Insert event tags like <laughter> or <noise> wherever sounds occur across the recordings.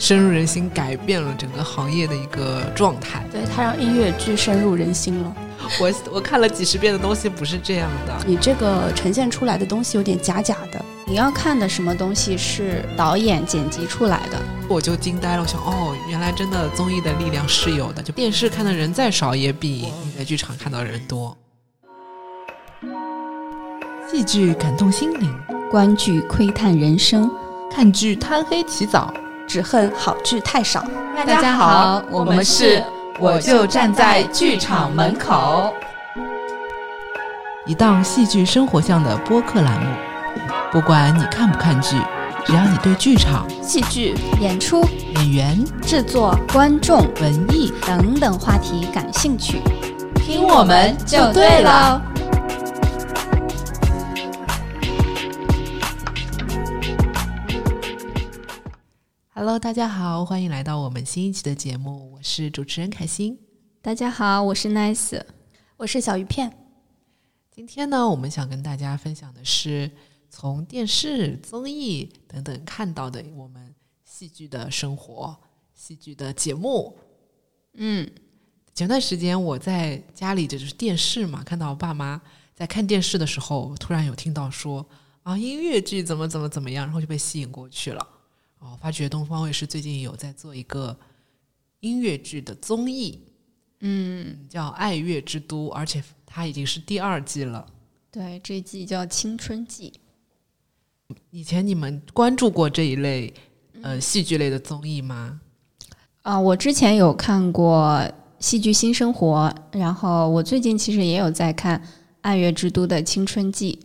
深入人心，改变了整个行业的一个状态。对，它让音乐剧深入人心了。我我看了几十遍的东西不是这样的，你这个呈现出来的东西有点假假的。你要看的什么东西是导演剪辑出来的，我就惊呆了。我想，哦，原来真的综艺的力量是有的，就电视看的人再少，也比你在剧场看到的人多。戏剧感动心灵，观剧窥探人生，看剧贪黑起早，只恨好剧太少。大家好，我们是我就站在剧场门口，一档戏剧生活向的播客栏目。不管你看不看剧，只要你对剧场、戏剧、演出、演员、制作、观众、文艺等等话题感兴趣，听我们就对了。Hello，大家好，欢迎来到我们新一期的节目，我是主持人凯欣。大家好，我是 Nice，我是小鱼片。今天呢，我们想跟大家分享的是从电视、综艺等等看到的我们戏剧的生活、戏剧的节目。嗯，前段时间我在家里，这就是电视嘛，看到我爸妈在看电视的时候，突然有听到说啊，音乐剧怎么怎么怎么样，然后就被吸引过去了。哦，发觉东方卫视最近有在做一个音乐剧的综艺，嗯，叫《爱乐之都》，而且它已经是第二季了。对，这一季叫《青春季》。以前你们关注过这一类呃戏剧类的综艺吗？啊，我之前有看过《戏剧新生活》，然后我最近其实也有在看《爱乐之都》的《青春季》，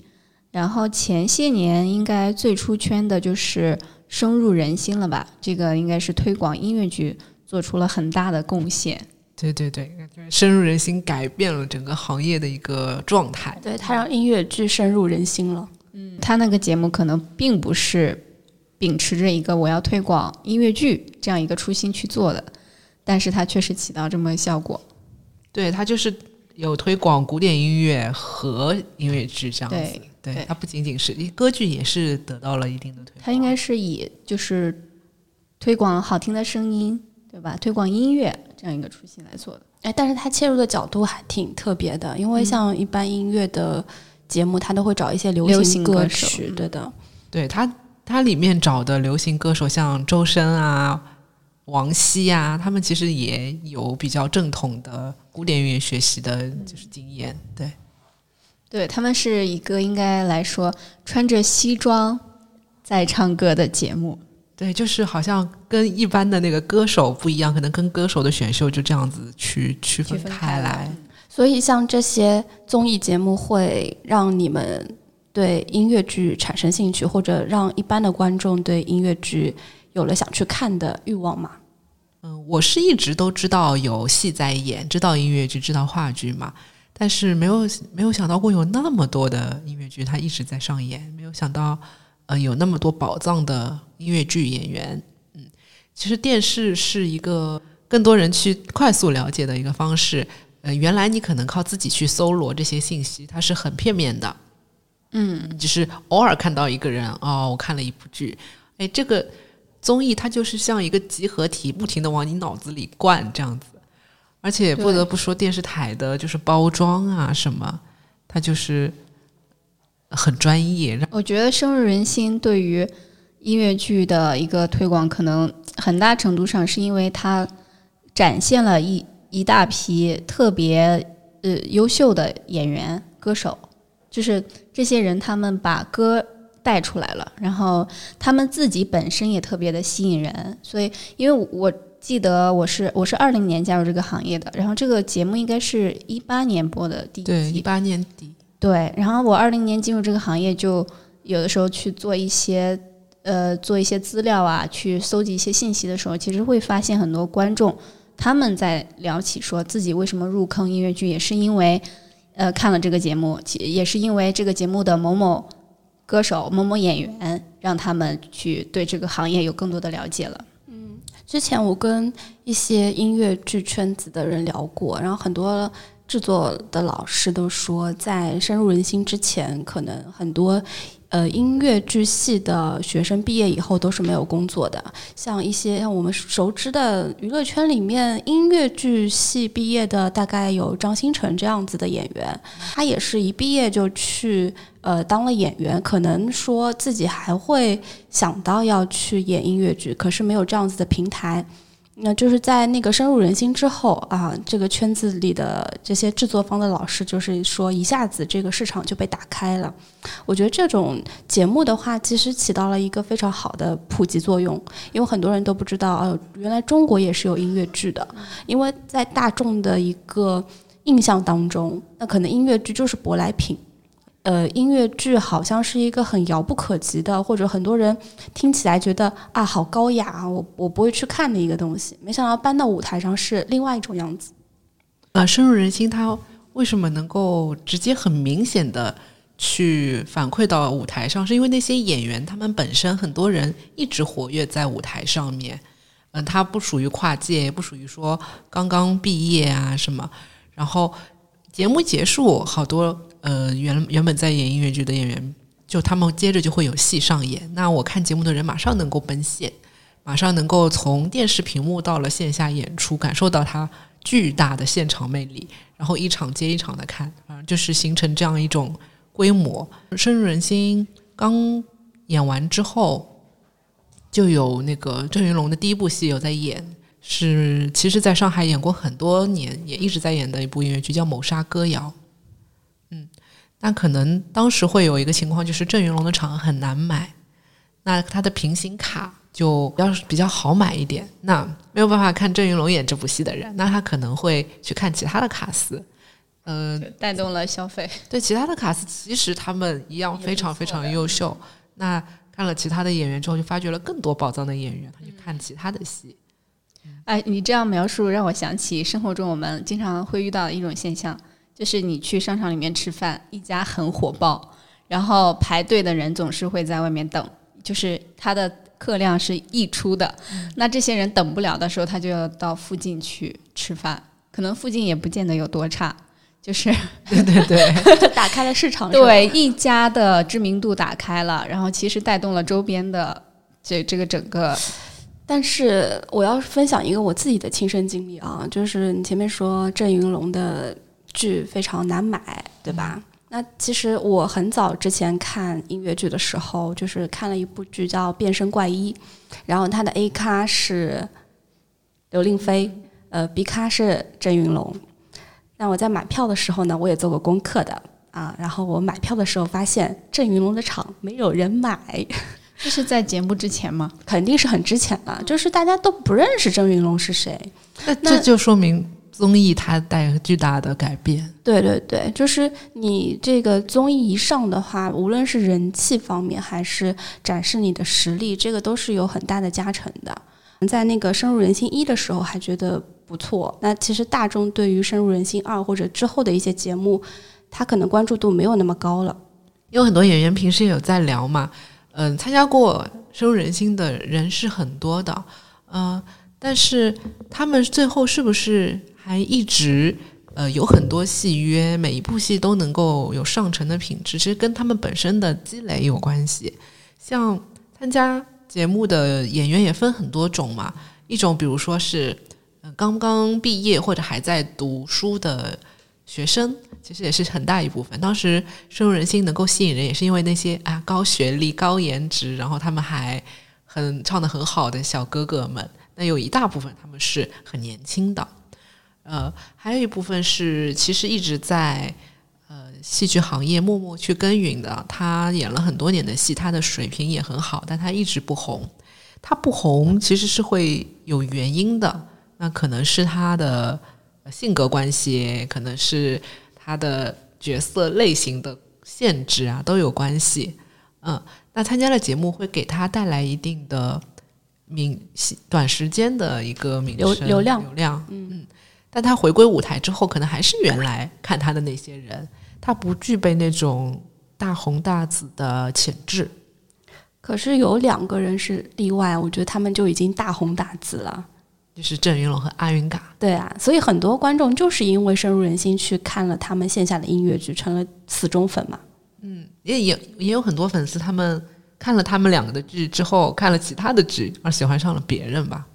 然后前些年应该最出圈的就是。深入人心了吧？这个应该是推广音乐剧做出了很大的贡献。对对对，深入人心，改变了整个行业的一个状态。对，它让音乐剧深入人心了。嗯，他那个节目可能并不是秉持着一个我要推广音乐剧这样一个初心去做的，但是它确实起到这么效果。对，它就是有推广古典音乐和音乐剧这样子。对，它不仅仅是歌剧，也是得到了一定的推广。它应该是以就是推广好听的声音，对吧？推广音乐这样一个初心来做的。哎，但是它切入的角度还挺特别的，因为像一般音乐的节目，它都会找一些流行歌曲，对的。对它，它里面找的流行歌手，像周深啊、王晰啊，他们其实也有比较正统的古典音乐学习的，就是经验，对。对他们是一个应该来说穿着西装在唱歌的节目，对，就是好像跟一般的那个歌手不一样，可能跟歌手的选秀就这样子去区分开来。所以像这些综艺节目会让你们对音乐剧产生兴趣，或者让一般的观众对音乐剧有了想去看的欲望吗？嗯，我是一直都知道有戏在演，知道音乐剧，知道话剧嘛。但是没有没有想到过有那么多的音乐剧，它一直在上演。没有想到，呃，有那么多宝藏的音乐剧演员。嗯，其实电视是一个更多人去快速了解的一个方式。呃，原来你可能靠自己去搜罗这些信息，它是很片面的。嗯，就是偶尔看到一个人，哦，我看了一部剧，哎，这个综艺它就是像一个集合体，不停的往你脑子里灌这样子。而且不得不说，电视台的就是包装啊什么，它就是很专业。我觉得深入人心对于音乐剧的一个推广，可能很大程度上是因为它展现了一一大批特别呃优秀的演员歌手，就是这些人他们把歌带出来了，然后他们自己本身也特别的吸引人，所以因为我。记得我是我是二零年加入这个行业的，然后这个节目应该是一八年播的第一季，一八年底。对，然后我二零年进入这个行业，就有的时候去做一些呃做一些资料啊，去搜集一些信息的时候，其实会发现很多观众他们在聊起说自己为什么入坑音乐剧，也是因为呃看了这个节目，也是因为这个节目的某某歌手、某某演员，让他们去对这个行业有更多的了解了。之前我跟一些音乐剧圈子的人聊过，然后很多制作的老师都说，在深入人心之前，可能很多呃，音乐剧系的学生毕业以后都是没有工作的。像一些像我们熟知的娱乐圈里面，音乐剧系毕业的大概有张新成这样子的演员，他也是一毕业就去呃当了演员，可能说自己还会想到要去演音乐剧，可是没有这样子的平台。那就是在那个深入人心之后啊，这个圈子里的这些制作方的老师，就是说一下子这个市场就被打开了。我觉得这种节目的话，其实起到了一个非常好的普及作用，因为很多人都不知道，呃，原来中国也是有音乐剧的。因为在大众的一个印象当中，那可能音乐剧就是舶来品。呃，音乐剧好像是一个很遥不可及的，或者很多人听起来觉得啊，好高雅啊，我我不会去看的一个东西。没想到搬到舞台上是另外一种样子。啊，深入人心，它为什么能够直接很明显的去反馈到舞台上？是因为那些演员他们本身很多人一直活跃在舞台上面，嗯，他不属于跨界，也不属于说刚刚毕业啊什么。然后节目结束，好多。呃，原原本在演音乐剧的演员，就他们接着就会有戏上演。那我看节目的人马上能够奔现，马上能够从电视屏幕到了线下演出，感受到它巨大的现场魅力，然后一场接一场的看，反正就是形成这样一种规模，深入人心。刚演完之后，就有那个郑云龙的第一部戏有在演，是其实在上海演过很多年，也一直在演的一部音乐剧，叫《谋杀歌谣》。那可能当时会有一个情况，就是郑云龙的场很难买，那他的平行卡就要是比较好买一点。那没有办法看郑云龙演这部戏的人，那他可能会去看其他的卡司，呃，带动了消费。对其他的卡司，其实他们一样非常非常优秀。那看了其他的演员之后，就发掘了更多宝藏的演员，他就看其他的戏。哎，你这样描述让我想起生活中我们经常会遇到的一种现象。就是你去商场里面吃饭，一家很火爆，然后排队的人总是会在外面等，就是他的客量是溢出的。那这些人等不了的时候，他就要到附近去吃饭，可能附近也不见得有多差，就是 <laughs> 对对对，<laughs> 就打开了市场。对，一家的知名度打开了，然后其实带动了周边的这这个整个。但是我要分享一个我自己的亲身经历啊，就是你前面说郑云龙的。剧非常难买，对吧？那其实我很早之前看音乐剧的时候，就是看了一部剧叫《变身怪医》，然后他的 A 咖是刘令飞，呃，B 咖是郑云龙。那我在买票的时候呢，我也做过功课的啊。然后我买票的时候发现郑云龙的场没有人买，<laughs> 这是在节目之前吗？肯定是很之前了，就是大家都不认识郑云龙是谁。那这就说明。综艺它带巨大的改变，对对对，就是你这个综艺一上的话，无论是人气方面还是展示你的实力，这个都是有很大的加成的。在那个深入人心一的时候还觉得不错，那其实大众对于深入人心二或者之后的一些节目，他可能关注度没有那么高了。有很多演员平时也有在聊嘛，嗯，参加过深入人心的人是很多的，嗯，但是他们最后是不是？还一直呃有很多戏约，每一部戏都能够有上乘的品质，其实跟他们本身的积累有关系。像参加节目的演员也分很多种嘛，一种比如说是刚刚毕业或者还在读书的学生，其实也是很大一部分。当时深入人心能够吸引人，也是因为那些啊高学历、高颜值，然后他们还很唱的很好的小哥哥们。那有一大部分他们是很年轻的。呃，还有一部分是其实一直在呃戏剧行业默默去耕耘的。他演了很多年的戏，他的水平也很好，但他一直不红。他不红其实是会有原因的，那可能是他的性格关系，可能是他的角色类型的限制啊，都有关系。嗯，那参加了节目会给他带来一定的名短时间的一个名流流量流量，嗯嗯。但他回归舞台之后，可能还是原来看他的那些人，他不具备那种大红大紫的潜质。可是有两个人是例外，我觉得他们就已经大红大紫了，就是郑云龙和阿云嘎。对啊，所以很多观众就是因为深入人心去看了他们线下的音乐剧，成了死忠粉嘛。嗯也也也有很多粉丝，他们看了他们两个的剧之后，看了其他的剧，而喜欢上了别人吧。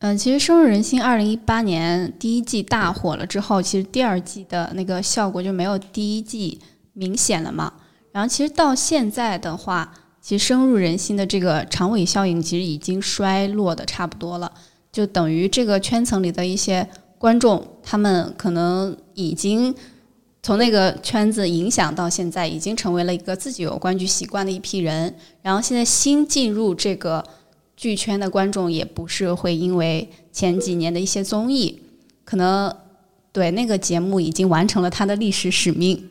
嗯，其实《深入人心》二零一八年第一季大火了之后，其实第二季的那个效果就没有第一季明显了嘛。然后其实到现在的话，其实深入人心的这个长尾效应其实已经衰落的差不多了，就等于这个圈层里的一些观众，他们可能已经从那个圈子影响到现在，已经成为了一个自己有观剧习惯的一批人。然后现在新进入这个剧圈的观众，也不是会因为前几年的一些综艺，可能对那个节目已经完成了它的历史使命。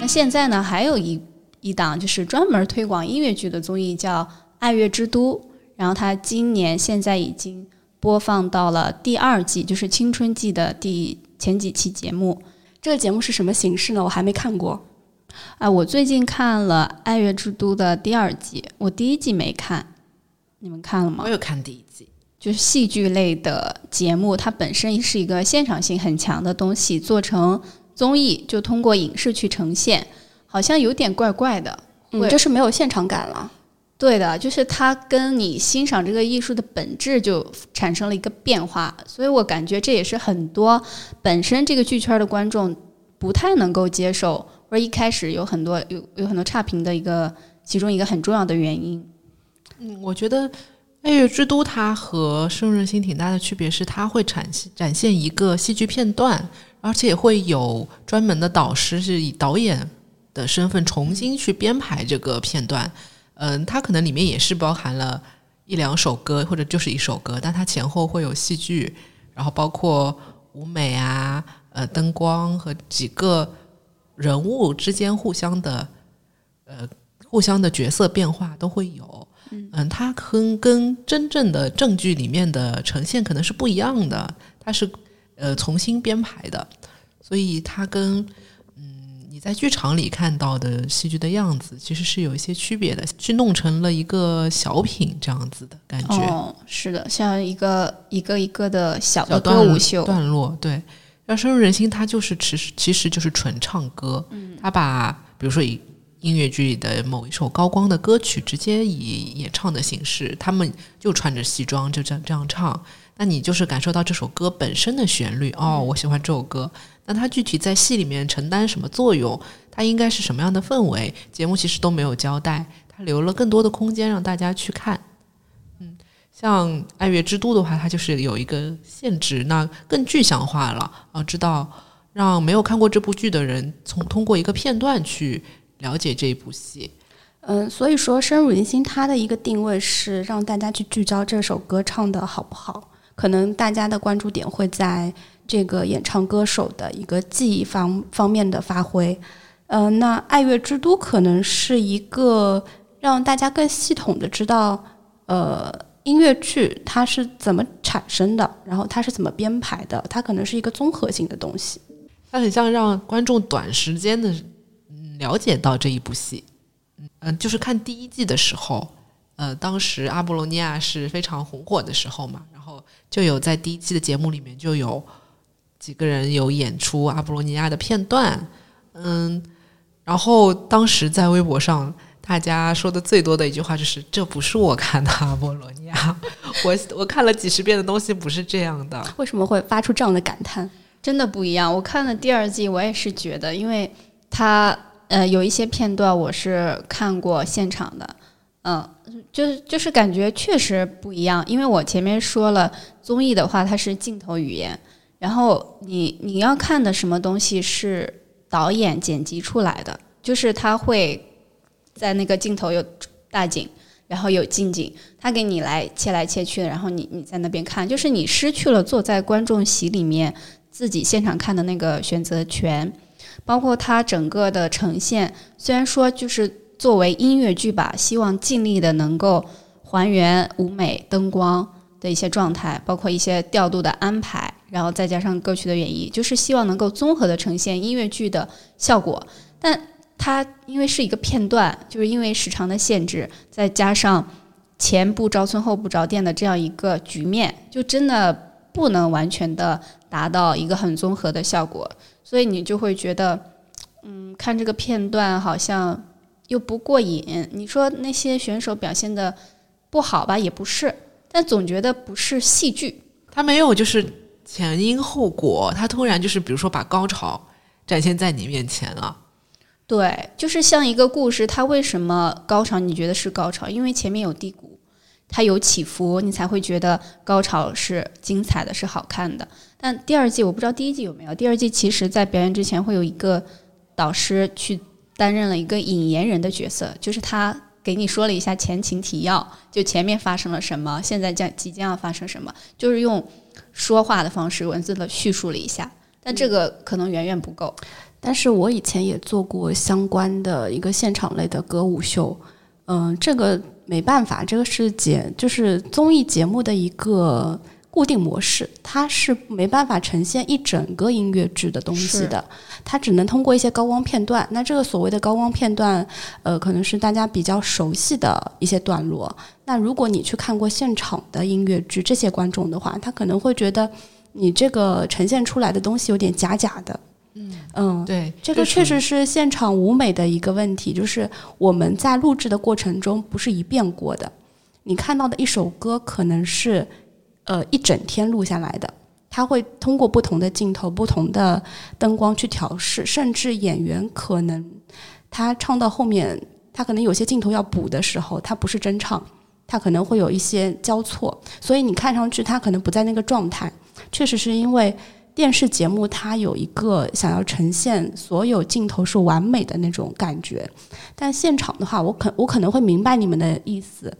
那现在呢，还有一一档就是专门推广音乐剧的综艺，叫《爱乐之都》。然后它今年现在已经播放到了第二季，就是青春季的第前几期节目。这个节目是什么形式呢？我还没看过。啊，我最近看了《爱乐之都》的第二季，我第一季没看，你们看了吗我？有看第一季，就是戏剧类的节目，它本身是一个现场性很强的东西，做成综艺就通过影视去呈现，好像有点怪怪的。嗯，就是没有现场感了。对的，就是它跟你欣赏这个艺术的本质就产生了一个变化，所以我感觉这也是很多本身这个剧圈的观众不太能够接受，或者一开始有很多有有很多差评的一个其中一个很重要的原因。嗯，我觉得《爱乐之都》它和《深入人心》挺大的区别是，它会展现展现一个戏剧片段，而且会有专门的导师是以导演的身份重新去编排这个片段。嗯，它可能里面也是包含了一两首歌，或者就是一首歌，但它前后会有戏剧，然后包括舞美啊、呃灯光和几个人物之间互相的呃互相的角色变化都会有。嗯，它跟跟真正的正剧里面的呈现可能是不一样的，它是呃重新编排的，所以它跟嗯你在剧场里看到的戏剧的样子其实是有一些区别的，去弄成了一个小品这样子的感觉。哦，是的，像一个一个一个的小的歌舞秀，段落，对。要深入人心，它就是其实其实就是纯唱歌，嗯，他把比如说以音乐剧里的某一首高光的歌曲，直接以演唱的形式，他们就穿着西装就这样这样唱，那你就是感受到这首歌本身的旋律，哦，我喜欢这首歌。那它具体在戏里面承担什么作用，它应该是什么样的氛围，节目其实都没有交代，它留了更多的空间让大家去看。像《爱乐之都》的话，它就是有一个限制，那更具象化了啊，知道让没有看过这部剧的人从通过一个片段去了解这一部戏。嗯，所以说深入人心，它的一个定位是让大家去聚焦这首歌唱的好不好。可能大家的关注点会在这个演唱歌手的一个技艺方方面的发挥。嗯、那《爱乐之都》可能是一个让大家更系统的知道，呃，音乐剧它是怎么产生的，然后它是怎么编排的，它可能是一个综合性的东西。它很像让观众短时间的嗯了解到这一部戏。嗯嗯，就是看第一季的时候，呃，当时阿波罗尼亚是非常红火的时候嘛，然后就有在第一季的节目里面就有几个人有演出阿波罗尼亚的片段，嗯，然后当时在微博上。大家说的最多的一句话就是：“这不是我看的阿波罗尼亚，<laughs> 我我看了几十遍的东西不是这样的。”为什么会发出这样的感叹？真的不一样。我看了第二季，我也是觉得，因为它呃有一些片段我是看过现场的，嗯，就是就是感觉确实不一样。因为我前面说了，综艺的话它是镜头语言，然后你你要看的什么东西是导演剪辑出来的，就是他会在那个镜头有大景。然后有近景，他给你来切来切去的，然后你你在那边看，就是你失去了坐在观众席里面自己现场看的那个选择权，包括它整个的呈现。虽然说就是作为音乐剧吧，希望尽力的能够还原舞美、灯光的一些状态，包括一些调度的安排，然后再加上歌曲的演绎，就是希望能够综合的呈现音乐剧的效果。但它因为是一个片段，就是因为时长的限制，再加上前不着村后不着店的这样一个局面，就真的不能完全的达到一个很综合的效果，所以你就会觉得，嗯，看这个片段好像又不过瘾。你说那些选手表现的不好吧，也不是，但总觉得不是戏剧。他没有就是前因后果，他突然就是比如说把高潮展现在你面前了。对，就是像一个故事，它为什么高潮？你觉得是高潮？因为前面有低谷，它有起伏，你才会觉得高潮是精彩的，是好看的。但第二季我不知道第一季有没有。第二季其实在表演之前会有一个导师去担任了一个引言人的角色，就是他给你说了一下前情提要，就前面发生了什么，现在将即将要发生什么，就是用说话的方式文字的叙述了一下。但这个可能远远不够。但是我以前也做过相关的一个现场类的歌舞秀，嗯，这个没办法，这个是节就是综艺节目的一个固定模式，它是没办法呈现一整个音乐剧的东西的，它只能通过一些高光片段。那这个所谓的高光片段，呃，可能是大家比较熟悉的一些段落。那如果你去看过现场的音乐剧，这些观众的话，他可能会觉得你这个呈现出来的东西有点假假的。嗯，对，这个确实是现场舞美的一个问题，就是我们在录制的过程中不是一遍过的。你看到的一首歌可能是呃一整天录下来的，他会通过不同的镜头、不同的灯光去调试，甚至演员可能他唱到后面，他可能有些镜头要补的时候，他不是真唱，他可能会有一些交错，所以你看上去他可能不在那个状态。确实是因为。电视节目它有一个想要呈现所有镜头是完美的那种感觉，但现场的话，我可我可能会明白你们的意思，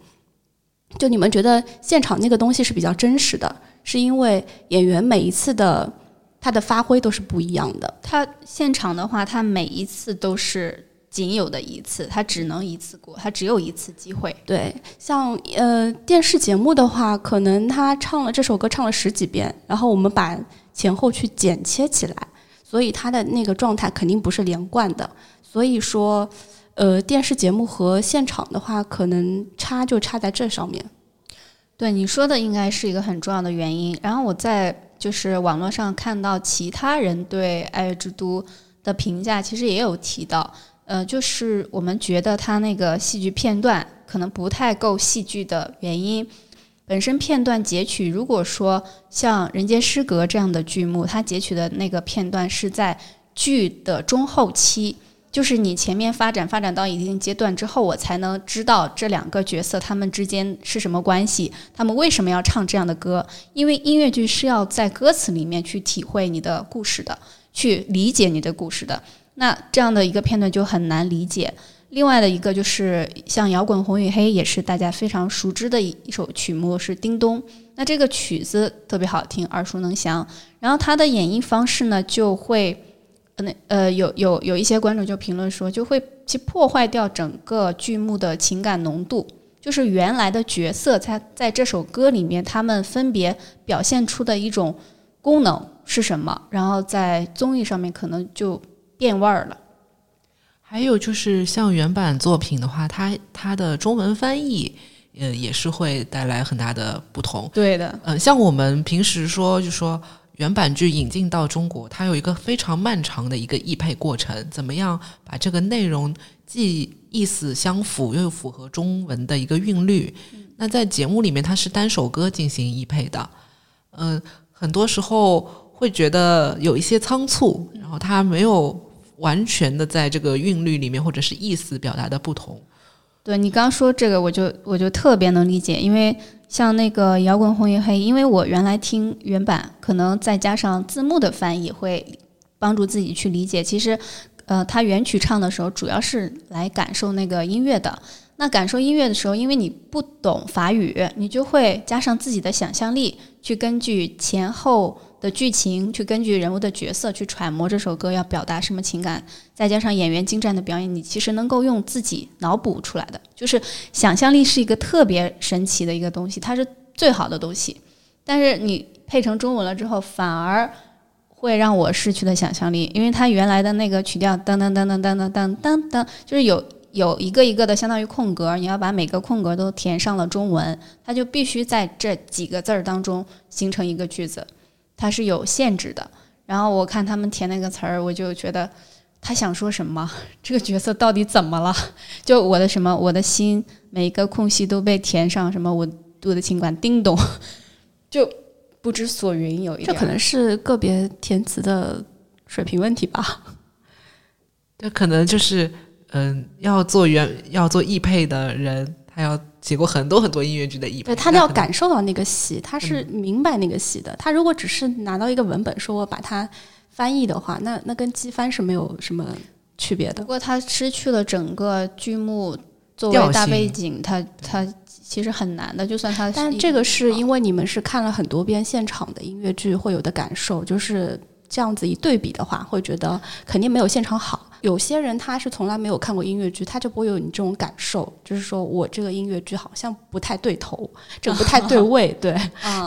就你们觉得现场那个东西是比较真实的，是因为演员每一次的他的发挥都是不一样的。他现场的话，他每一次都是仅有的一次，他只能一次过，他只有一次机会。对，像呃电视节目的话，可能他唱了这首歌唱了十几遍，然后我们把。前后去剪切起来，所以它的那个状态肯定不是连贯的。所以说，呃，电视节目和现场的话，可能差就差在这上面。对你说的，应该是一个很重要的原因。然后我在就是网络上看到其他人对《爱乐之都》的评价，其实也有提到，呃，就是我们觉得它那个戏剧片段可能不太够戏剧的原因。本身片段截取，如果说像《人间失格》这样的剧目，它截取的那个片段是在剧的中后期，就是你前面发展发展到一定阶段之后，我才能知道这两个角色他们之间是什么关系，他们为什么要唱这样的歌？因为音乐剧是要在歌词里面去体会你的故事的，去理解你的故事的。那这样的一个片段就很难理解。另外的一个就是像《摇滚红与黑》，也是大家非常熟知的一一首曲目，是《叮咚》。那这个曲子特别好听，耳熟能详。然后它的演绎方式呢，就会，那呃，有有有一些观众就评论说，就会去破坏掉整个剧目的情感浓度。就是原来的角色在在这首歌里面，他们分别表现出的一种功能是什么，然后在综艺上面可能就变味儿了。还有就是像原版作品的话，它它的中文翻译，呃，也是会带来很大的不同。对的，嗯，像我们平时说，就说原版剧引进到中国，它有一个非常漫长的一个译配过程，怎么样把这个内容既意思相符，又符合中文的一个韵律？那在节目里面，它是单首歌进行译配的，嗯，很多时候会觉得有一些仓促，然后它没有。完全的在这个韵律里面，或者是意思表达的不同。对你刚说这个，我就我就特别能理解，因为像那个摇滚红与黑，因为我原来听原版，可能再加上字幕的翻译，会帮助自己去理解。其实，呃，他原曲唱的时候，主要是来感受那个音乐的。那感受音乐的时候，因为你不懂法语，你就会加上自己的想象力，去根据前后。的剧情去根据人物的角色去揣摩这首歌要表达什么情感，再加上演员精湛的表演，你其实能够用自己脑补出来的。就是想象力是一个特别神奇的一个东西，它是最好的东西。但是你配成中文了之后，反而会让我失去了想象力，因为它原来的那个曲调噔噔噔噔噔噔噔噔噔，就是有。有一个一个的相当于空格，你要把每个空格都填上了中文，它就必须在这几个字儿当中形成一个句子，它是有限制的。然后我看他们填那个词儿，我就觉得他想说什么？这个角色到底怎么了？就我的什么，我的心每一个空隙都被填上什么？我我的情感叮咚，就不知所云。有一这可能是个别填词的水平问题吧。这可能就是嗯，要做原要做译配的人，他要写过很多很多音乐剧的译本，对他要感受到那个戏，他是明白那个戏的。他如果只是拿到一个文本，说我把它翻译的话，那那跟机翻是没有什么区别的。不过他失去了整个剧目作为大背景，他他其实很难的。就算他，但这个是因为你们是看了很多遍现场的音乐剧会有的感受，就是这样子一对比的话，会觉得肯定没有现场好。有些人他是从来没有看过音乐剧，他就不会有你这种感受，就是说我这个音乐剧好像不太对头，<laughs> 这不太对位，对。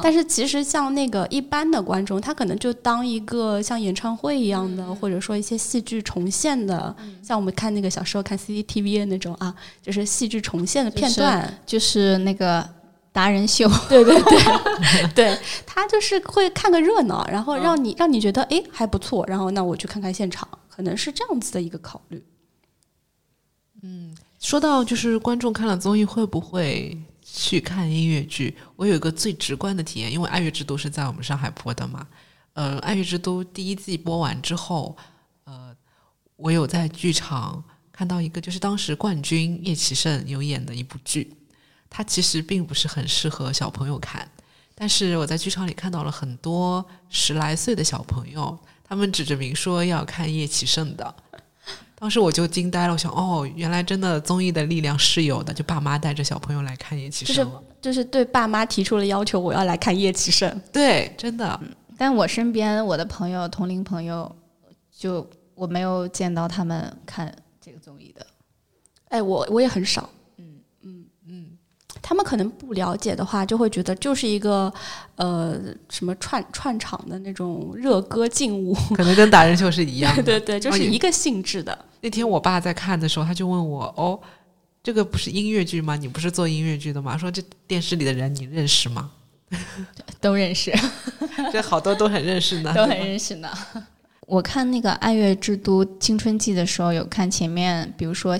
但是其实像那个一般的观众，他可能就当一个像演唱会一样的，或者说一些戏剧重现的，像我们看那个小时候看 CCTV 的那种啊，就是戏剧重现的片段，就是那个达人秀，对 <laughs> 对对，对 <laughs> 他就是会看个热闹，然后让你让你觉得哎还不错，然后那我去看看现场。可能是这样子的一个考虑。嗯，说到就是观众看了综艺会不会去看音乐剧？我有一个最直观的体验，因为《爱乐之都》是在我们上海播的嘛。呃，《爱乐之都》第一季播完之后，呃，我有在剧场看到一个，就是当时冠军叶启胜有演的一部剧，它其实并不是很适合小朋友看，但是我在剧场里看到了很多十来岁的小朋友。他们指着明说要看叶启胜的，当时我就惊呆了。我想，哦，原来真的综艺的力量是有的，就爸妈带着小朋友来看叶启胜就是就是对爸妈提出了要求，我要来看叶启胜。对，真的。但我身边我的朋友同龄朋友，就我没有见到他们看这个综艺的。哎，我我也很少。他们可能不了解的话，就会觉得就是一个，呃，什么串串场的那种热歌劲舞，可能跟达人秀是一样的。<laughs> 对对，就是一个性质的。那天我爸在看的时候，他就问我：“哦，这个不是音乐剧吗？你不是做音乐剧的吗？说这电视里的人你认识吗？” <laughs> 都认识，<laughs> 这好多都很认识呢，都很认识呢。我看那个《爱乐之都青春季》的时候，有看前面，比如说，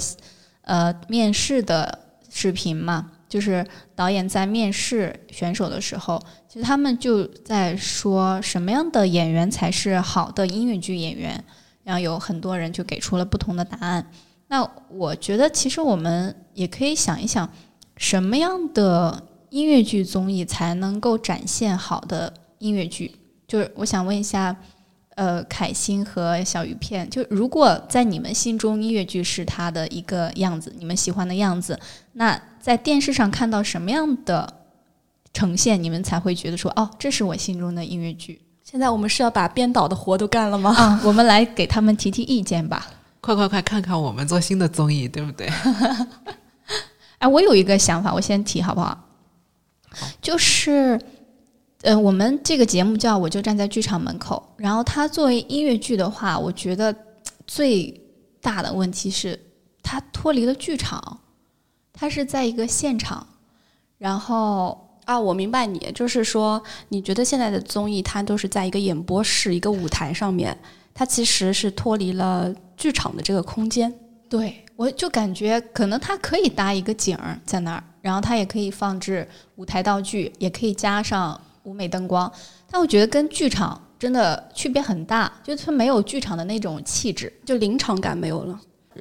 呃，面试的视频嘛。就是导演在面试选手的时候，其实他们就在说什么样的演员才是好的音乐剧演员，然后有很多人就给出了不同的答案。那我觉得，其实我们也可以想一想，什么样的音乐剧综艺才能够展现好的音乐剧？就是我想问一下，呃，凯欣和小鱼片，就如果在你们心中音乐剧是它的一个样子，你们喜欢的样子，那在电视上看到什么样的呈现，你们才会觉得说哦，这是我心中的音乐剧。现在我们是要把编导的活都干了吗？啊，我们来给他们提提意见吧。快快快，看看我们做新的综艺，对不对？<laughs> 哎，我有一个想法，我先提好不好？就是，呃，我们这个节目叫《我就站在剧场门口》，然后它作为音乐剧的话，我觉得最大的问题是它脱离了剧场。它是在一个现场，然后啊，我明白你，就是说，你觉得现在的综艺它都是在一个演播室、一个舞台上面，它其实是脱离了剧场的这个空间。对，我就感觉可能它可以搭一个景儿在那儿，然后它也可以放置舞台道具，也可以加上舞美灯光，但我觉得跟剧场真的区别很大，就是它没有剧场的那种气质，就临场感没有了。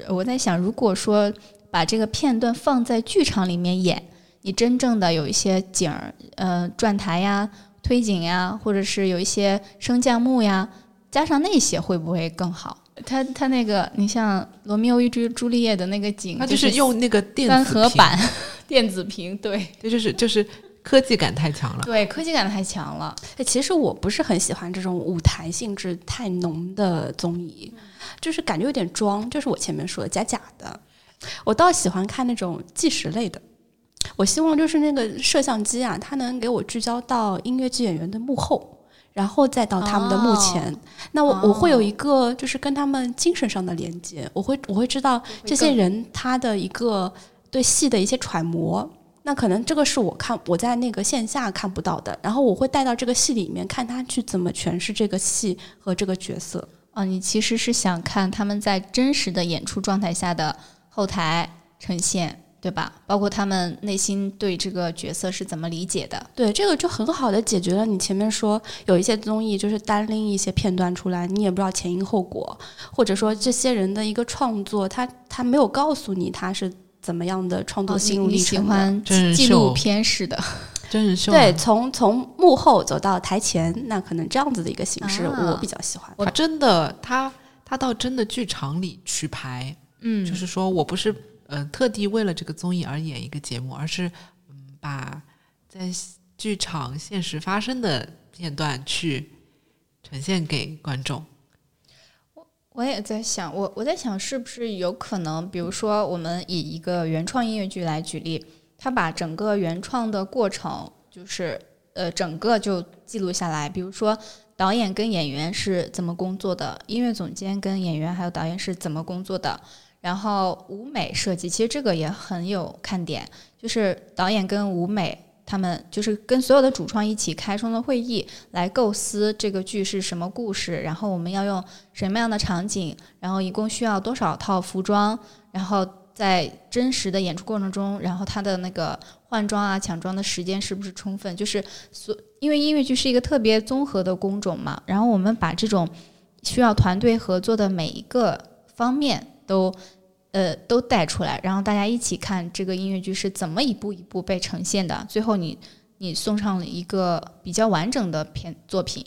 我在想，如果说。把这个片段放在剧场里面演，你真正的有一些景儿，呃，转台呀、推景呀，或者是有一些升降幕呀，加上那些会不会更好？他他那个，你像《罗密欧与朱朱丽叶》的那个景，他就是用那个电三合板 <laughs> 电子屏，对，这就是就是科技感太强了，对，科技感太强了。哎，其实我不是很喜欢这种舞台性质太浓的综艺，就是感觉有点装，就是我前面说的假假的。我倒喜欢看那种纪实类的，我希望就是那个摄像机啊，它能给我聚焦到音乐剧演员的幕后，然后再到他们的幕前。那我哦我会有一个就是跟他们精神上的连接，我会我会知道这些人他的一个对戏的一些揣摩。那可能这个是我看我在那个线下看不到的，然后我会带到这个戏里面，看他去怎么诠释这个戏和这个角色。哦，你其实是想看他们在真实的演出状态下的后台呈现，对吧？包括他们内心对这个角色是怎么理解的。对，这个就很好的解决了你前面说有一些综艺就是单拎一些片段出来，你也不知道前因后果，或者说这些人的一个创作，他他没有告诉你他是怎么样的创作哦，心你你喜路历程的。欢真人纪录片式的，真人秀啊对，从从幕后走到台前，那可能这样子的一个形式，啊我比较喜欢。我真的他他到真的剧场里去排，嗯就是说我不是呃特地为了这个综艺而演一个节目，而是嗯把在剧场现实发生的片段去呈现给观众。我也在想，我我在想是不是有可能，比如说我们以一个原创音乐剧来举例，他把整个原创的过程，就是呃整个就记录下来，比如说导演跟演员是怎么工作的，音乐总监跟演员还有导演是怎么工作的，然后舞美设计，其实这个也很有看点，就是导演跟舞美。他们就是跟所有的主创一起开创了会议，来构思这个剧是什么故事，然后我们要用什么样的场景，然后一共需要多少套服装，然后在真实的演出过程中，然后他的那个换装啊、抢装的时间是不是充分？就是所因为音乐剧是一个特别综合的工种嘛，然后我们把这种需要团队合作的每一个方面都。呃，都带出来，然后大家一起看这个音乐剧是怎么一步一步被呈现的。最后你你送上了一个比较完整的片作品，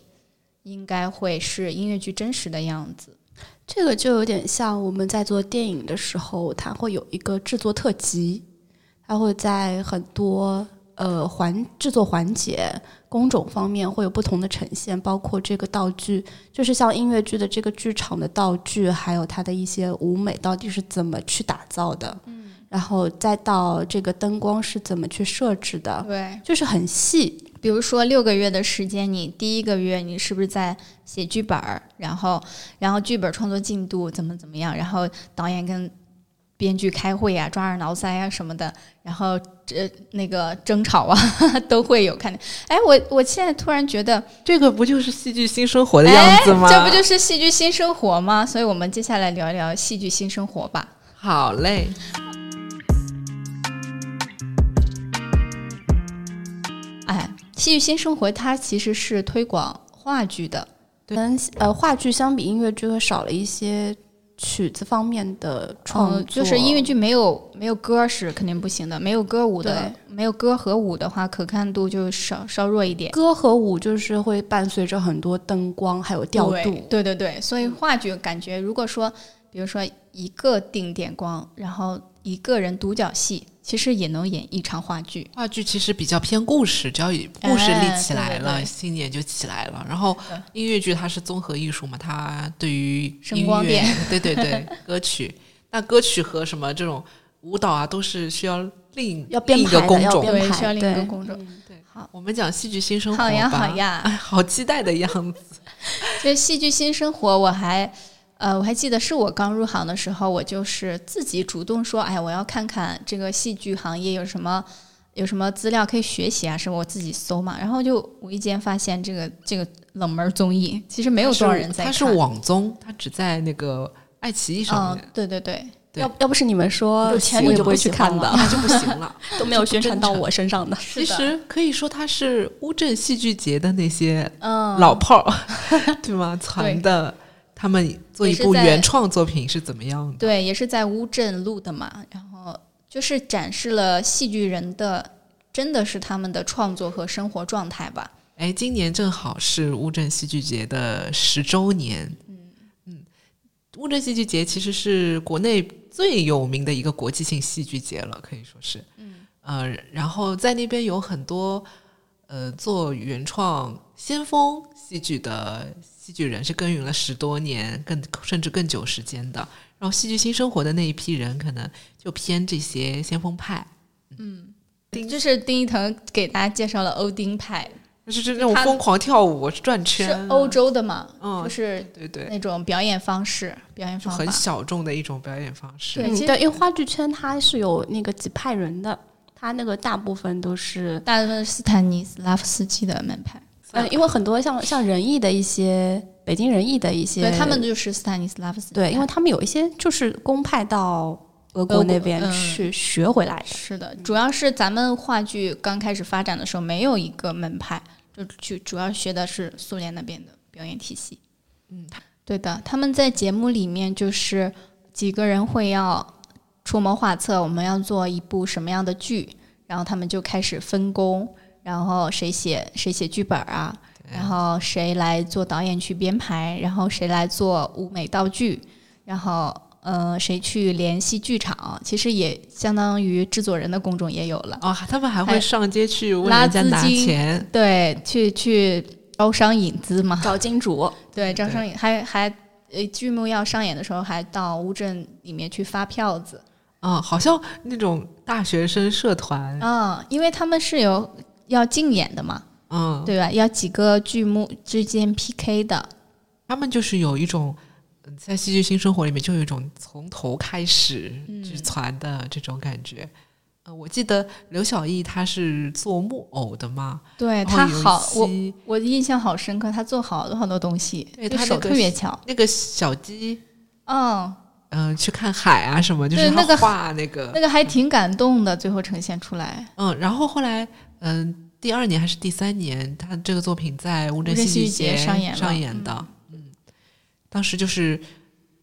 应该会是音乐剧真实的样子。这个就有点像我们在做电影的时候，它会有一个制作特辑，它会在很多呃环制作环节、工种方面会有不同的呈现，包括这个道具，就是像音乐剧的这个剧场的道具，还有它的一些舞美到底是怎么去打造的，嗯，然后再到这个灯光是怎么去设置的，对，就是很细，比如说六个月的时间，你第一个月你是不是在写剧本儿？然后，然后剧本创作进度怎么怎么样？然后导演跟编剧开会啊，抓耳挠腮啊什么的，然后这那个争吵啊 <laughs> 都会有看见。哎，我我现在突然觉得这个不就是戏剧新生活的样子吗？哎这不就是戏剧新生活吗？所以我们接下来聊一聊戏剧新生活吧。好嘞。哎，戏剧新生活它其实是推广话剧的，跟呃话剧相比，音乐剧会少了一些曲子方面的创作，嗯，就是音乐剧没有没有歌是肯定不行的，没有歌舞的，没有歌和舞的话，可看度就稍稍弱一点。歌和舞就是会伴随着很多灯光还有调度，对对对，所以话剧感觉，如果说，比如说一个定点光，然后一个人独角戏，其实也能演一场话剧。话剧其实比较偏故事，只要以故事立起来了，哎对对对信念就起来了。然后音乐剧它是综合艺术嘛，它对于声光电 <laughs> 音乐，对对对，歌曲，那歌曲和什么这种舞蹈啊，都是需要另要编另一个排的要工种。编排对需要另一个工种。对，好，我们讲戏剧新生活吧。好呀好呀哎，<laughs> 好期待的样子。<laughs> 这戏剧新生活，我还，呃，我还记得是我刚入行的时候，我就是自己主动说，哎，我要看看这个戏剧行业有什么有什么资料可以学习啊，是我自己搜嘛，然后就无意间发现这个这个冷门综艺，其实没有多少人在看。它是网综，它只在那个爱奇艺上嗯面，，对对对，对要要不是你们说，有钱你就不会去看的，，那就不行了。<laughs> 都没有宣传到我身上的。其实可以说它是乌镇戏剧节的那些嗯，老炮儿，<laughs> 对吗？传的他们做一部原创作品是怎么样的？对，也是在乌镇录的嘛，然后就是展示了戏剧人的，真的是他们的创作和生活状态吧。哎，今年正好是乌镇戏剧节的十周年。嗯乌镇戏剧节其实是国内最有名的一个国际性戏剧节了，可以说是。嗯。呃，然后在那边有很多呃做原创先锋戏剧的戏剧人，是耕耘了十多年，更甚至更久时间的。然后戏剧新生活的那一批人，可能就偏这些先锋派。嗯就是丁一腾给大家介绍了欧丁派，就是那种疯狂跳舞、转圈是圈，欧，洲的嘛，嗯就是对对，那种表演方式、表演方法。小众的一种表演方式。嗯，对其实对，因为话剧圈它是有那个几派人的，它那个大部分都是，大部分是斯坦尼斯拉夫斯基的门派，呃，因为很多像像仁义的一些北京仁义的一些，对他们就是斯坦尼斯拉夫斯基对，因为他们有一些就是公派到俄俄国国那边嗯去学回来的。是的，主要是咱们话剧刚开始发展的时候没有一个门派，就去主要学的是苏联那边的表演体系。嗯，对的，他们在节目里面就是几个人会要出谋划策，我们要做一部什么样的剧，然后他们就开始分工，然后谁写谁写剧本啊，然后谁来做导演去编排，然后谁来做舞美道具，然后呃谁去联系剧场，其实也相当于制作人的工种也有了。哦，他们还会上街去问拉人家拿资金钱，对，去去招商引资嘛，找金主，<laughs> 对，招商引还还呃剧目要上演的时候，还到乌镇里面去发票子。嗯，好像那种大学生社团，嗯，因为他们是有要竞演的嘛，嗯，对吧？要几个剧目之间 PK 的。他们就是有一种。嗯在戏剧新生活里面，就有一种从头开始嗯去传的这种感觉。呃，我记得刘晓毅他是做木偶的嘛，对他好，我我印象好深刻，他做好多好多东西，对他那个特别巧。那个小鸡，嗯，嗯、去看海啊什么，就是那个画那个，那个还挺感动的，最后呈现出来。嗯，然后后来，嗯，第二年还是第三年，他这个作品在乌镇戏剧节节上演上演的，嗯，当时就是，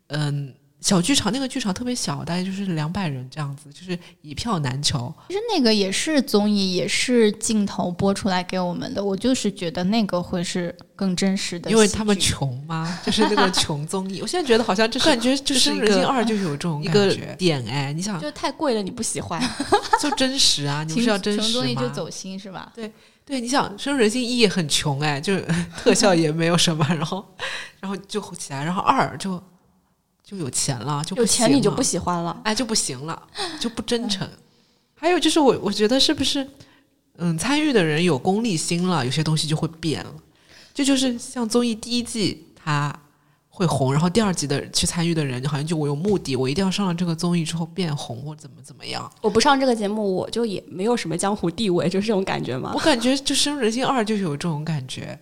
嗯，小剧场那个剧场特别小，大概就是两百人这样子，就是一票难求。其实那个也是综艺，也是镜头播出来给我们的。我就是觉得那个会是更真实的，因为他们穷吗，就是那个穷综艺。我现在觉得好像这感觉就就是人性个二就有这种一个点哎，你想就太贵了，你不喜欢。<laughs> 就真实啊，你不穷是要真实穷综艺就？走心是吧？对，你想深入人心一也很穷哎，就是 <laughs> 特效也没有什么，然后然后就起来，然后二就就有钱了，就不有钱你就不喜欢了。哎就不行了，就不真诚。还有就是我我觉得是不是嗯参与的人有功利心了，有些东西就会变了。这就是像综艺第一季它会红，然后第二季的去参与的人好像就我有目的，我一定要上了这个综艺之后变红或怎么怎么样。我不上这个节目，我就也没有什么江湖地位，就是这种感觉吗我。感觉就深入人心二就有这种感觉。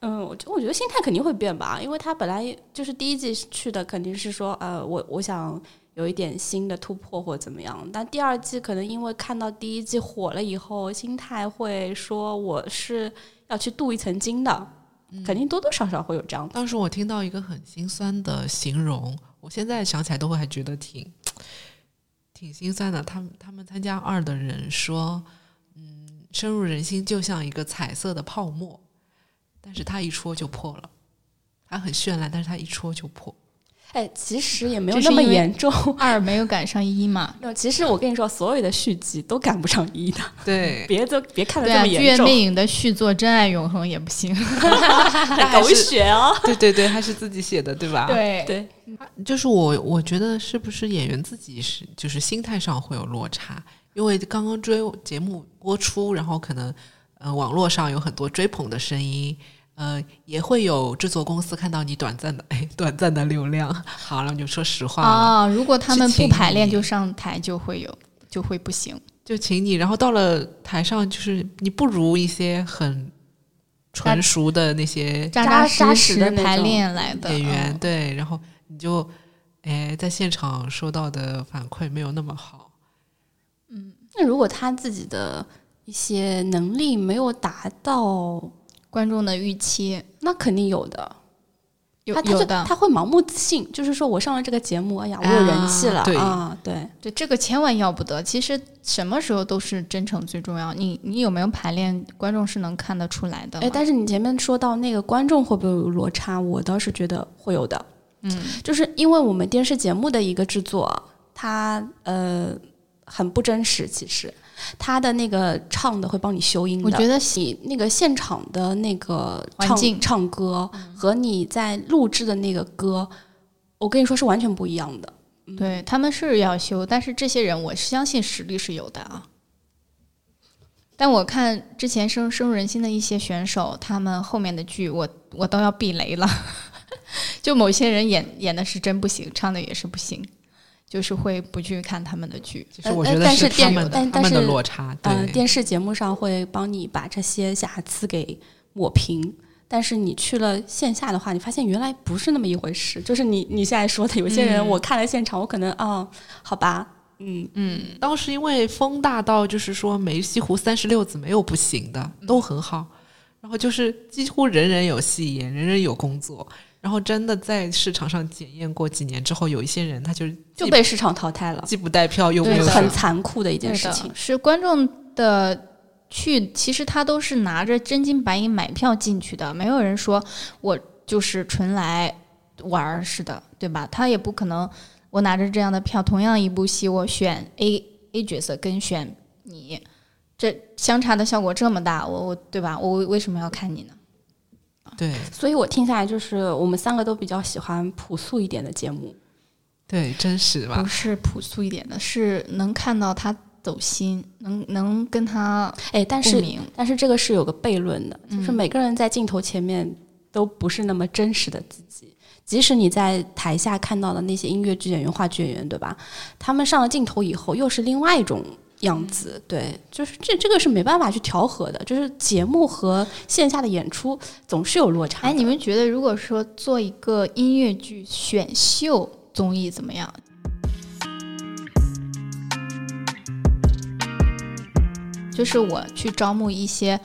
嗯，我就我觉得心态肯定会变吧，因为他本来就是第一季去的，肯定是说，呃，我我想有一点新的突破或怎么样。但第二季可能因为看到第一季火了以后，心态会说我是要去镀一层金的，肯定多多少少会有这样的。当时我听到一个很心酸的形容，我现在想起来都会还觉得挺挺心酸的。他们他们参加二的人说，嗯，深入人心就像一个彩色的泡沫，但是它一戳就破了。它很绚烂，但是它一戳就破。哎，其实也没有那么严重。<laughs> 二没有赶上一嘛。<laughs> 其实我跟你说，所有的续集都赶不上一的，对，<laughs> 别的别看得对啊，这么严重，剧院魅影的续作《真爱永恒》也不行。很狗血哦。对对对，他是自己写的，对吧？对对，就是我，我觉得是不是演员自己是就是心态上会有落差，因为刚刚追节目播出，然后可能呃网络上有很多追捧的声音，呃也会有制作公司看到你短暂的 <laughs> 哎短暂的流量，<laughs> 好了，你就说实话了，啊，如果他们不排练就上台，就会有就会不行。就请你，然后到了台上就是你不如一些很纯熟的那些扎扎实实的排练来的演员，嗯对，然后你就哎在现场收到的反馈没有那么好。嗯那如果他自己的一些能力没有达到，观众的预期那肯定有的。有他他就有的，他会盲目自信，就是说我上了这个节目，哎呀，我有人气了啊对啊，对，对这个千万要不得。其实什么时候都是真诚最重要。你你有没有排练，观众是能看得出来的。哎，但是你前面说到那个观众会不会有落差，我倒是觉得会有的。嗯，就是因为我们电视节目的一个制作，它呃很不真实，其实它的那个唱的会帮你修音的。我觉得你那个现场的那个唱唱歌和你在录制的那个歌，我跟你说是完全不一样的。对他们是要修，但是这些人我相信实力是有的啊。但我看之前深深入人心的一些选手，他们后面的剧我我都要避雷了。<laughs> 就某些人演演的是真不行，唱的也是不行，就是会不去看他们的剧。其实我觉得但是电他们的但他们的但是落差，嗯、对，电视节目上会帮你把这些瑕疵给抹平。但是你去了线下的话，你发现原来不是那么一回事。就是你你现在说的，有些人嗯我看了现场，我可能啊、好吧，嗯嗯，当时因为风大到就是说梅溪湖三十六子没有不行的，嗯都很好。然后就是几乎人人有戏演，人人有工作。然后真的在市场上检验过几年之后，有一些人他就是就被市场淘汰了，既不带票又没有很残酷的一件事情。是观众的去，其实他都是拿着真金白银买票进去的，没有人说我就是纯来玩儿似的，对吧？他也不可能，我拿着这样的票，同样一部戏，我选 A A 角色跟选你，这相差的效果这么大，我我对吧？我为什么要看你呢？对所以我听下来，就是我们三个都比较喜欢朴素一点的节目。对真实吧不？是朴素一点的，是能看到他走心，能能跟他哎，但是。但是这个是有个悖论的，就是嗯每个人在镜头前面都不是那么真实的自己。即使你在台下看到的那些音乐剧演员、话剧演员，对吧？他们上了镜头以后，又是另外一种样子。对，就是这这个是没办法去调和的，就是节目和线下的演出总是有落差的。哎，你们觉得如果说做一个音乐剧选秀综艺怎么样？就是我去招募一些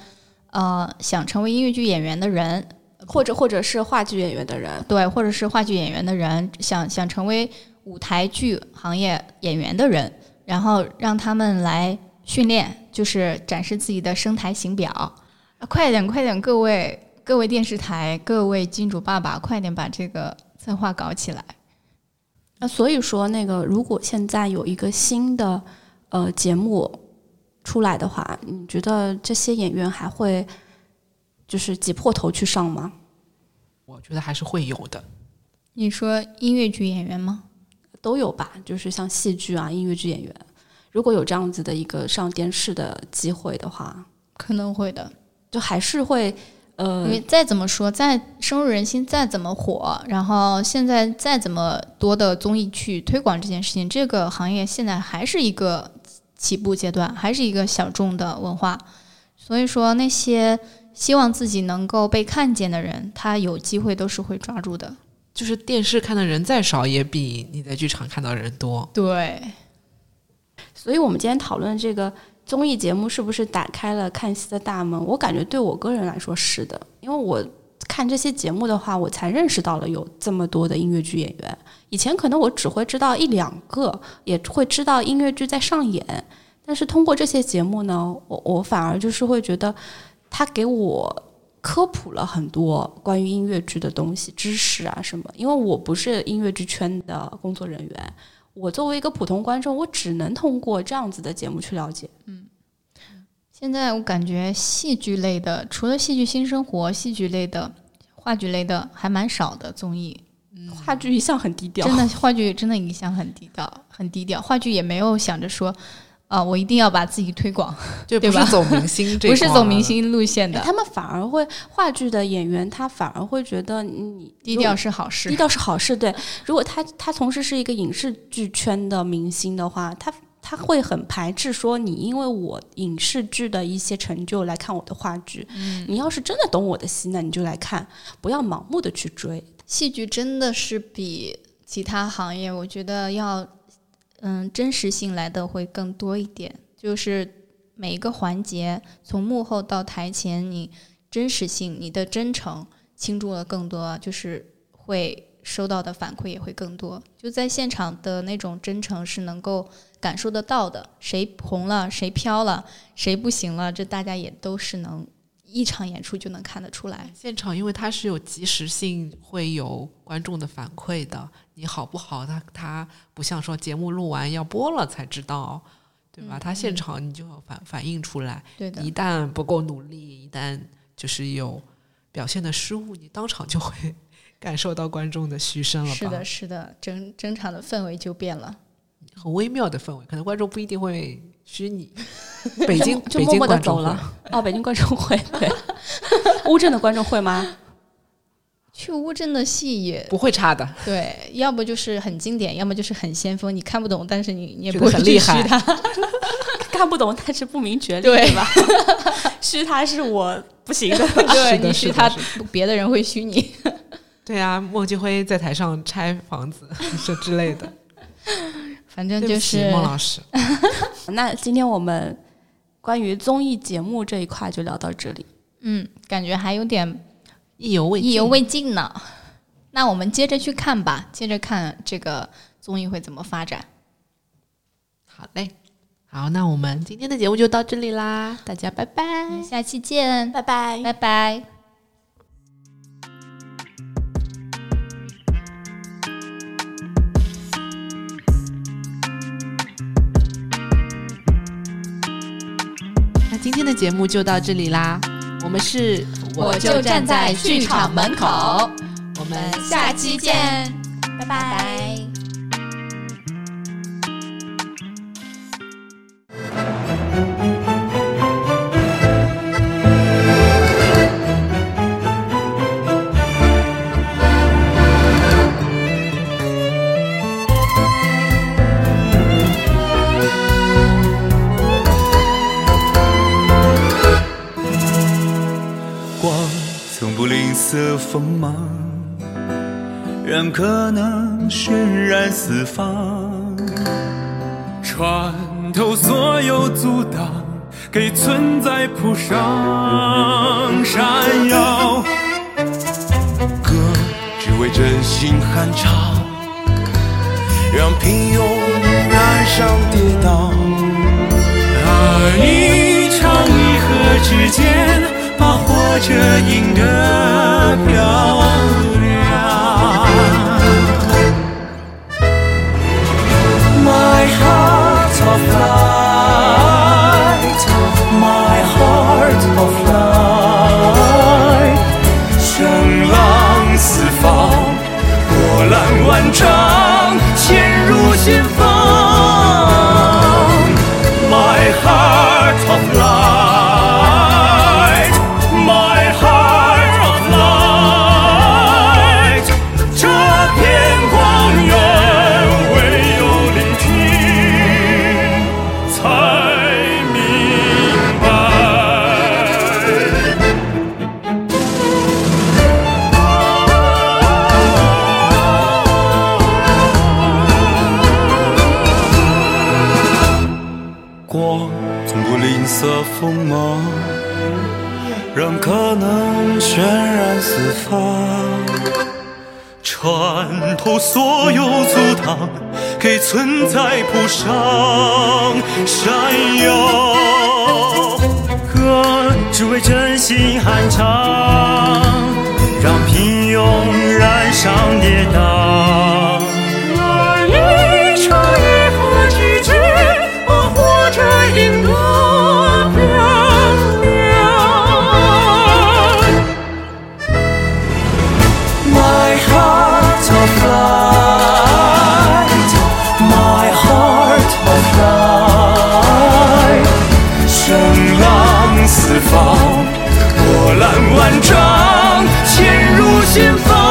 呃想成为音乐剧演员的人，或者或者是话剧演员的人，对，或者是话剧演员的人，想想成为舞台剧行业演员的人，然后让他们来训练，就是展示自己的声台形表。啊快点，快点，各位各位电视台，各位金主爸爸，快点把这个策划搞起来。那所以说，那个如果现在有一个新的呃节目出来的话，你觉得这些演员还会就是挤破头去上吗？我觉得还是会有的。你说音乐剧演员吗？都有吧，就是像戏剧啊、音乐剧演员，如果有这样子的一个上电视的机会的话，可能会的，就还是会呃因为再怎么说，再深入人心，再怎么火，然后现在再怎么多的综艺去推广这件事情，这个行业现在还是一个起步阶段，还是一个小众的文化。所以说，那些希望自己能够被看见的人，他有机会都是会抓住的。就是电视看的人再少，也比你在剧场看到的人多。对，所以我们今天讨论这个综艺节目是不是打开了看戏的大门？我感觉对我个人来说是的，因为我看这些节目的话，我才认识到了有这么多的音乐剧演员。以前可能我只会知道一两个，也会知道音乐剧在上演，但是通过这些节目呢，我我反而就是会觉得，他给我科普了很多关于音乐剧的东西、知识啊什么。因为我不是音乐剧圈的工作人员，我作为一个普通观众，我只能通过这样子的节目去了解。嗯现在我感觉戏剧类的，除了《戏剧新生活》，戏剧类的、话剧类的还蛮少的综艺。话剧一向很低调，真的话剧真的一向很低调，很低调。话剧也没有想着说，啊、我一定要把自己推广，<laughs> 就对吧不是走明星这，<laughs> 不是走明。星路线的，他们反而会话剧的演员，他反而会觉得你低调是好事低。调是好事。对，如果他他同时是一个影视剧圈的明星的话，他他会很排斥说你因为我影视剧的一些成就来看我的话剧。你要是真的懂我的戏，那你就来看，不要盲目的去追。戏剧真的是比其他行业，我觉得要嗯真实性来的会更多一点，就是每一个环节，从幕后到台前，你真实性、你的真诚倾注了更多，就是会收到的反馈也会更多。就在现场的那种真诚是能够感受得到的，谁红了，谁飘了，谁不行了，这大家也都是能一场演出就能看得出来。现场因为它是有及时性，会有观众的反馈的。你好不好？它它不像说节目录完要播了才知道，对吧？它现场你就要反反映出来。对的一，旦不够努力，一旦就是有表现的失误，你当场就会 <laughs> 感受到观众的嘘声了吧？是的，是的，整整场的氛围就变了。很微妙的氛围，可能观众不一定会虚拟。<laughs> 北京就默默的走了。哦，北京观众会，对，<laughs> 乌镇的观众会吗？去乌镇的戏也不会差的，对，要不就是很经典，要么就是很先锋，你看不懂，但是你你也不会很厉害虚它。<laughs> 看不懂，但是不明觉厉，对吧？虚他是我不行的。对的你虚他别的人会虚你。对啊，孟京辉在台上拆房子这之类的，反正就是孟老师。那今天我们关于综艺节目这一块就聊到这里。嗯，感觉还有点意犹未尽意犹未尽呢。那我们接着去看吧，接着看这个综艺会怎么发展。好嘞，好，那我们今天的节目就到这里啦，大家拜拜。下期见，拜拜。拜拜。今天的节目就到这里啦，我们是我就站在剧场门口，我们下期见，拜拜拜拜。锋芒，让可能渲染四方。穿透所有阻挡，给存在铺上闪耀。歌只为真心酣畅，让平庸染上跌倒。那一场一合之间，把活着赢得漂亮。My heart of light, my heart of light，声浪四方，波澜万丈，潜入心房。My heart of light, 后所有阻挡，给存在铺上闪耀。歌只为真心酣畅，让平庸染上跌宕。来一场。方波澜万丈潜入心房